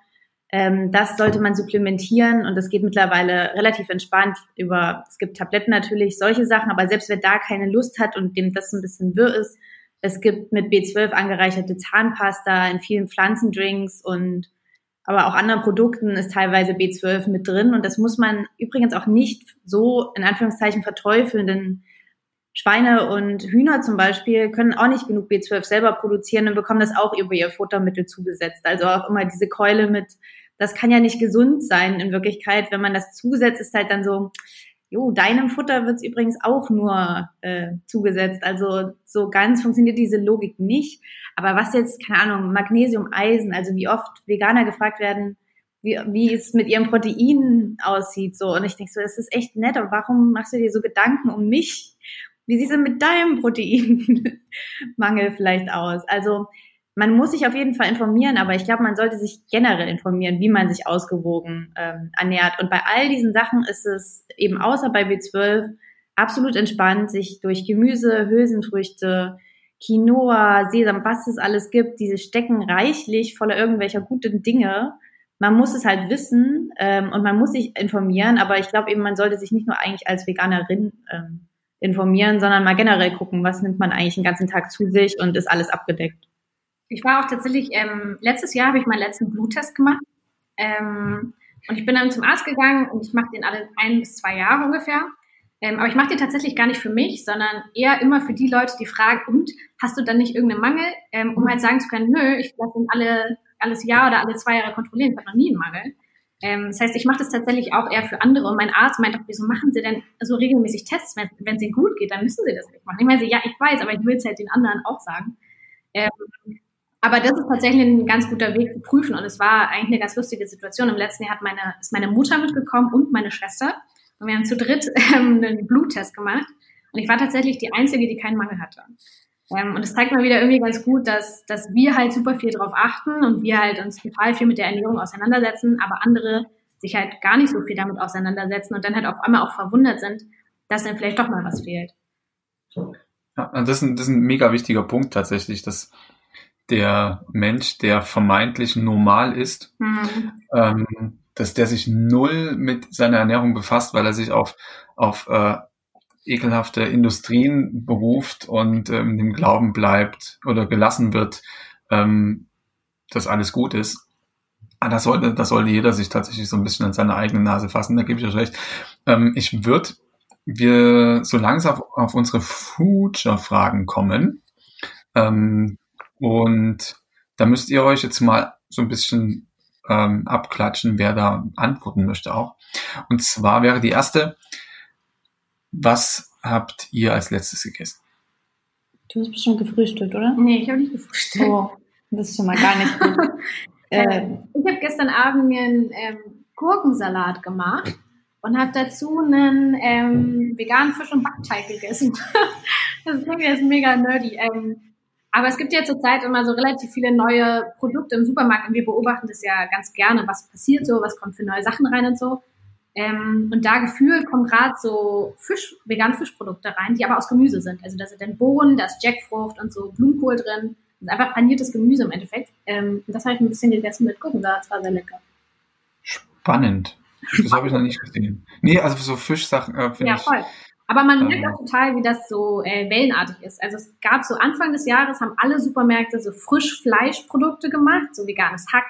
Ähm, das sollte man supplementieren und das geht mittlerweile relativ entspannt über, es gibt Tabletten natürlich, solche Sachen, aber selbst wer da keine Lust hat und dem das ein bisschen wirr ist, es gibt mit B12 angereicherte Zahnpasta in vielen Pflanzendrinks und aber auch anderen Produkten ist teilweise B12 mit drin. Und das muss man übrigens auch nicht so in Anführungszeichen verteufeln, denn Schweine und Hühner zum Beispiel können auch nicht genug B12 selber produzieren und bekommen das auch über ihr Futtermittel zugesetzt. Also auch immer diese Keule mit, das kann ja nicht gesund sein in Wirklichkeit. Wenn man das zusetzt, ist halt dann so, jo, deinem Futter wird's übrigens auch nur äh, zugesetzt. Also so ganz funktioniert diese Logik nicht. Aber was jetzt, keine Ahnung, Magnesium, Eisen, also wie oft Veganer gefragt werden, wie, wie es mit ihrem Protein aussieht. So. Und ich denke so, das ist echt nett, aber warum machst du dir so Gedanken um mich? Wie sieht es denn mit deinem Proteinmangel vielleicht aus? Also man muss sich auf jeden Fall informieren, aber ich glaube, man sollte sich generell informieren, wie man sich ausgewogen ähm, ernährt. Und bei all diesen Sachen ist es eben außer bei B12 absolut entspannt, sich durch Gemüse, Hülsenfrüchte, Quinoa, Sesam, was es alles gibt, diese stecken reichlich voller irgendwelcher guten Dinge. Man muss es halt wissen ähm, und man muss sich informieren, aber ich glaube eben, man sollte sich nicht nur eigentlich als Veganerin ähm, informieren, sondern mal generell gucken, was nimmt man eigentlich den ganzen Tag zu sich und ist alles abgedeckt. Ich war auch tatsächlich, ähm, letztes Jahr habe ich meinen letzten Bluttest gemacht. Ähm, und ich bin dann zum Arzt gegangen und ich mache den alle ein bis zwei Jahre ungefähr. Ähm, aber ich mache den tatsächlich gar nicht für mich, sondern eher immer für die Leute, die fragen, und hast du dann nicht irgendeinen Mangel, ähm, um halt sagen zu können, nö, ich lasse ihn alle, alles Jahr oder alle zwei Jahre kontrollieren, ich habe noch nie einen Mangel. Ähm, das heißt, ich mache das tatsächlich auch eher für andere und mein Arzt meint auch, wieso machen Sie denn so regelmäßig Tests, wenn, wenn es Ihnen gut geht, dann müssen Sie das nicht machen. Ich meine, ja, ich weiß, aber ich will es halt den anderen auch sagen. Ähm, aber das ist tatsächlich ein ganz guter Weg zu prüfen. Und es war eigentlich eine ganz lustige Situation. Im letzten Jahr hat meine, ist meine Mutter mitgekommen und meine Schwester. Und wir haben zu dritt ähm, einen Bluttest gemacht. Und ich war tatsächlich die Einzige, die keinen Mangel hatte. Ähm, und es zeigt mal wieder irgendwie ganz gut, dass, dass wir halt super viel drauf achten und wir halt uns total viel mit der Ernährung auseinandersetzen, aber andere sich halt gar nicht so viel damit auseinandersetzen und dann halt auf einmal auch verwundert sind, dass dann vielleicht doch mal was fehlt. Ja, das ist ein, das ist ein mega wichtiger Punkt tatsächlich, dass der Mensch, der vermeintlich normal ist, mhm. ähm, dass der sich null mit seiner Ernährung befasst, weil er sich auf, auf äh, ekelhafte Industrien beruft und ähm, dem Glauben bleibt oder gelassen wird, ähm, dass alles gut ist. Ah, das sollte, das sollte jeder sich tatsächlich so ein bisschen an seine eigene Nase fassen, da gebe ich euch recht. Ähm, ich würde wir so langsam auf, auf unsere Future-Fragen kommen. Ähm, und da müsst ihr euch jetzt mal so ein bisschen ähm, abklatschen, wer da antworten möchte auch. Und zwar wäre die erste, was habt ihr als letztes gegessen? Du hast bestimmt gefrühstückt, oder? Nee, ich habe nicht gefrühstückt. Oh, das ist schon mal gar nicht gut. äh, ich habe gestern Abend mir einen ähm, Gurkensalat gemacht und habe dazu einen ähm, veganen Fisch- und Backteig gegessen. das klingt jetzt mega nerdy. Ähm, aber es gibt ja zurzeit immer so relativ viele neue Produkte im Supermarkt und wir beobachten das ja ganz gerne, was passiert so, was kommt für neue Sachen rein und so. Ähm, und da gefühlt kommen gerade so Fisch, vegan Fischprodukte rein, die aber aus Gemüse sind. Also da sind dann Bohnen, da ist Jackfrucht und so Blumenkohl drin. Das ist einfach paniertes Gemüse im Endeffekt. Ähm, und das habe ich ein bisschen gegessen mit Gurkensalat, das war sehr lecker. Spannend. Das habe ich noch nicht gesehen. Nee, also so Fischsachen äh, Ja, ich, voll. Aber man merkt Ähm. auch total, wie das so äh, wellenartig ist. Also es gab so Anfang des Jahres, haben alle Supermärkte so Frischfleischprodukte gemacht, so veganes Hack,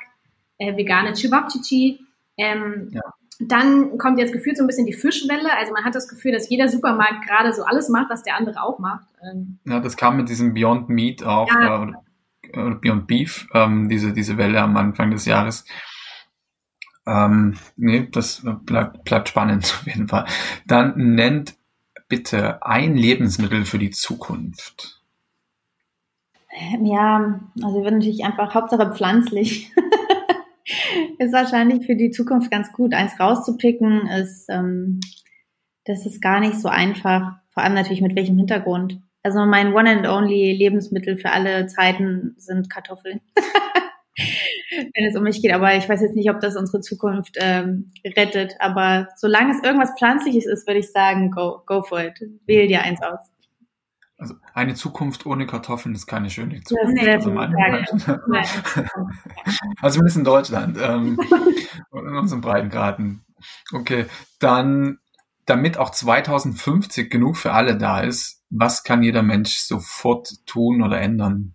äh, vegane Chewabchichi. Ähm, Ja. Dann kommt jetzt gefühlt so ein bisschen die Fischwelle. Also man hat das Gefühl, dass jeder Supermarkt gerade so alles macht, was der andere auch macht. Ähm, ja, das kam mit diesem Beyond Meat auch, Ja. äh, oder Beyond Beef, ähm, diese, diese Welle am Anfang des Jahres. Ähm, nee, das bleibt, bleibt spannend auf jeden Fall. Dann nennt bitte ein Lebensmittel für die Zukunft. Ja, also wird natürlich einfach Hauptsache pflanzlich. ist wahrscheinlich für die Zukunft ganz gut. Eins rauszupicken ist, ähm, das ist gar nicht so einfach. Vor allem natürlich mit welchem Hintergrund. Also mein One and Only Lebensmittel für alle Zeiten sind Kartoffeln. Wenn es um mich geht, aber ich weiß jetzt nicht, ob das unsere Zukunft ähm, rettet. Aber solange es irgendwas Pflanzliches ist, würde ich sagen, go, go for it. Wähl dir eins aus. Also eine Zukunft ohne Kartoffeln ist keine schöne Zukunft. wäre Also, also zumindest in Deutschland ähm, und in unseren Breitengraden. Okay, dann, damit auch 2050 genug für alle da ist, was kann jeder Mensch sofort tun oder ändern?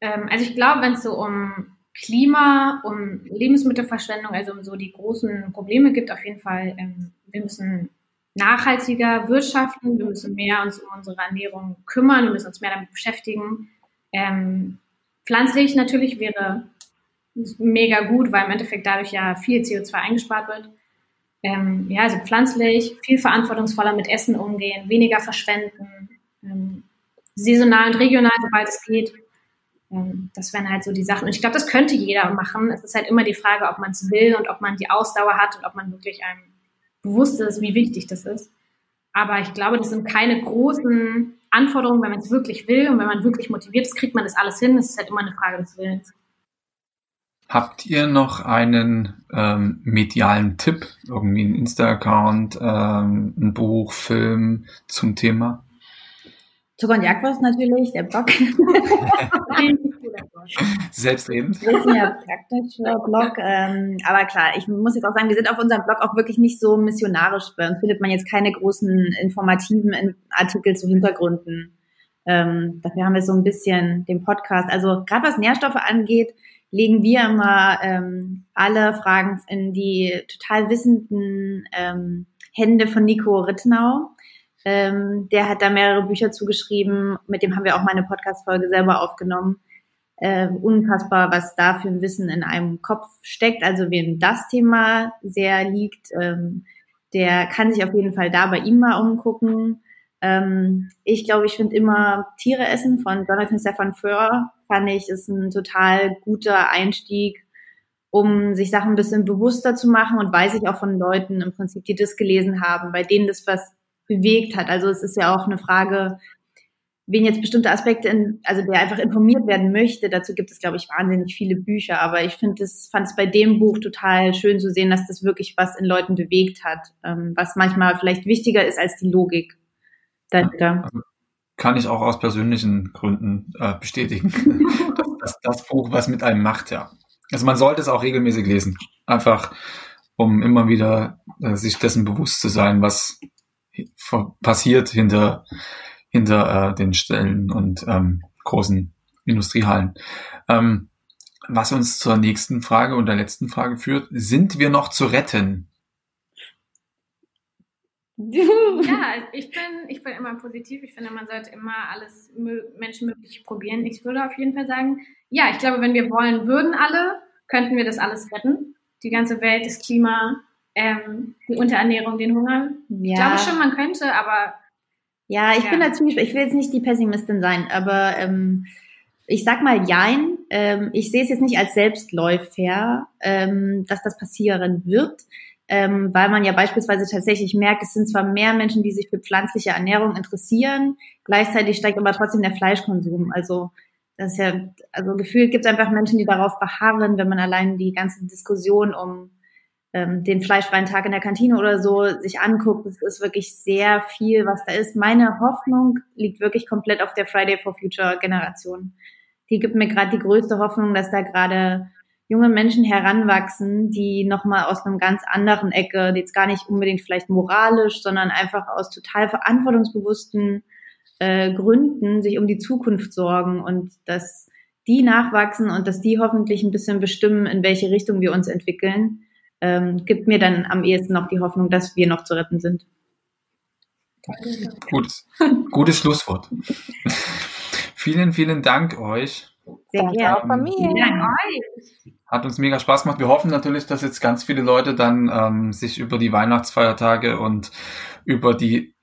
Ähm, also ich glaube, wenn es so um Klima, um Lebensmittelverschwendung, also um so die großen Probleme gibt, auf jeden Fall, ähm, wir müssen nachhaltiger wirtschaften, wir müssen mehr uns um unsere Ernährung kümmern, wir müssen uns mehr damit beschäftigen. Ähm, pflanzlich natürlich wäre mega gut, weil im Endeffekt dadurch ja viel CO2 eingespart wird. Ähm, ja, also pflanzlich, viel verantwortungsvoller mit Essen umgehen, weniger verschwenden, ähm, saisonal und regional, sobald es geht. Ähm, das wären halt so die Sachen. Und ich glaube, das könnte jeder machen. Es ist halt immer die Frage, ob man es will und ob man die Ausdauer hat und ob man wirklich einem bewusst ist, wie wichtig das ist. Aber ich glaube, das sind keine großen Anforderungen, wenn man es wirklich will und wenn man wirklich motiviert ist, kriegt man das alles hin. Es ist halt immer eine Frage des Willens. Habt ihr noch einen ähm, medialen Tipp, irgendwie ein Insta-Account, ähm, ein Buch, Film zum Thema? Zucker und Jagdwurst natürlich, der Blog. Selbstredend. Wir sind ja praktischer Blog. Ähm, aber klar, ich muss jetzt auch sagen, wir sind auf unserem Blog auch wirklich nicht so missionarisch. Bei uns findet man jetzt keine großen informativen Artikel zu Hintergründen. Ähm, dafür haben wir so ein bisschen den Podcast. Also gerade was Nährstoffe angeht, legen wir immer ähm, alle Fragen in die total wissenden ähm, Hände von Nico Rittenau. Ähm, der hat da mehrere Bücher zugeschrieben. Mit dem haben wir auch mal eine Podcast-Folge selber aufgenommen. Äh, unfassbar, was da für ein Wissen in einem Kopf steckt. Also wem das Thema sehr liegt, ähm, der kann sich auf jeden Fall da bei ihm mal umgucken. Ähm, ich glaube, ich finde immer Tiere essen von Jonathan Stefan Föhr, fand ich, ist ein total guter Einstieg, um sich Sachen ein bisschen bewusster zu machen und weiß ich auch von Leuten im Prinzip, die das gelesen haben, bei denen das was bewegt hat. Also es ist ja auch eine Frage, wen jetzt bestimmte Aspekte, in, also der einfach informiert werden möchte. Dazu gibt es, glaube ich, wahnsinnig viele Bücher. Aber ich finde es, fand es bei dem Buch total schön zu sehen, dass das wirklich was in Leuten bewegt hat, ähm, was manchmal vielleicht wichtiger ist als die Logik dahinter. Also kann ich auch aus persönlichen Gründen äh, bestätigen. das, das, das Buch, was mit einem macht, ja. Also man sollte es auch regelmäßig lesen. Einfach, um immer wieder äh, sich dessen bewusst zu sein, was passiert hinter, hinter äh, den Stellen und ähm, großen Industriehallen. Ähm, was uns zur nächsten Frage und der letzten Frage führt, sind wir noch zu retten? Ja, ich bin, ich bin immer positiv. Ich finde, man sollte immer alles Menschenmögliche probieren. Ich würde auf jeden Fall sagen, ja, ich glaube, wenn wir wollen, würden alle könnten wir das alles retten. Die ganze Welt, das Klima, ähm, die Unterernährung, den Hunger. Ja. Ich glaube schon, man könnte, aber. Ja, ich ja. bin da ziemlich, ich will jetzt nicht die Pessimistin sein, aber ähm, ich sag mal Jein. Ähm, ich sehe es jetzt nicht als Selbstläufer, ähm, dass das passieren wird, ähm, weil man ja beispielsweise tatsächlich merkt, es sind zwar mehr Menschen, die sich für pflanzliche Ernährung interessieren, gleichzeitig steigt aber trotzdem der Fleischkonsum. Also das ist ja, also gefühlt gibt es einfach Menschen, die darauf beharren, wenn man allein die ganze Diskussion um ähm, den fleischfreien Tag in der Kantine oder so sich anguckt. Es ist wirklich sehr viel, was da ist. Meine Hoffnung liegt wirklich komplett auf der Friday for Future Generation die gibt mir gerade die größte Hoffnung, dass da gerade junge Menschen heranwachsen, die nochmal aus einem ganz anderen Ecke, jetzt gar nicht unbedingt vielleicht moralisch, sondern einfach aus total verantwortungsbewussten äh, Gründen sich um die Zukunft sorgen und dass die nachwachsen und dass die hoffentlich ein bisschen bestimmen, in welche Richtung wir uns entwickeln, ähm, gibt mir dann am ehesten noch die Hoffnung, dass wir noch zu retten sind. Gutes, gutes Schlusswort. Vielen, vielen Dank euch. Sehr gerne. Auch von mir. Hat uns mega Spaß gemacht. Wir hoffen natürlich, dass jetzt ganz viele Leute dann ähm, sich über die Weihnachtsfeiertage und über die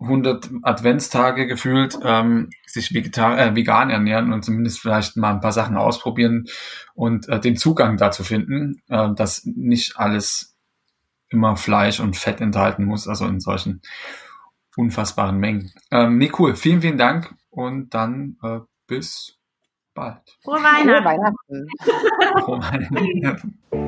100 Adventstage gefühlt ähm, sich vegetar äh, vegan ernähren und zumindest vielleicht mal ein paar Sachen ausprobieren und äh, den Zugang dazu finden, äh, dass nicht alles immer Fleisch und Fett enthalten muss, also in solchen unfassbaren Mengen. Ähm, nee, cool. Vielen, vielen Dank und dann äh, bis bald. Frohe Weihnachten. Frohe Weihnachten.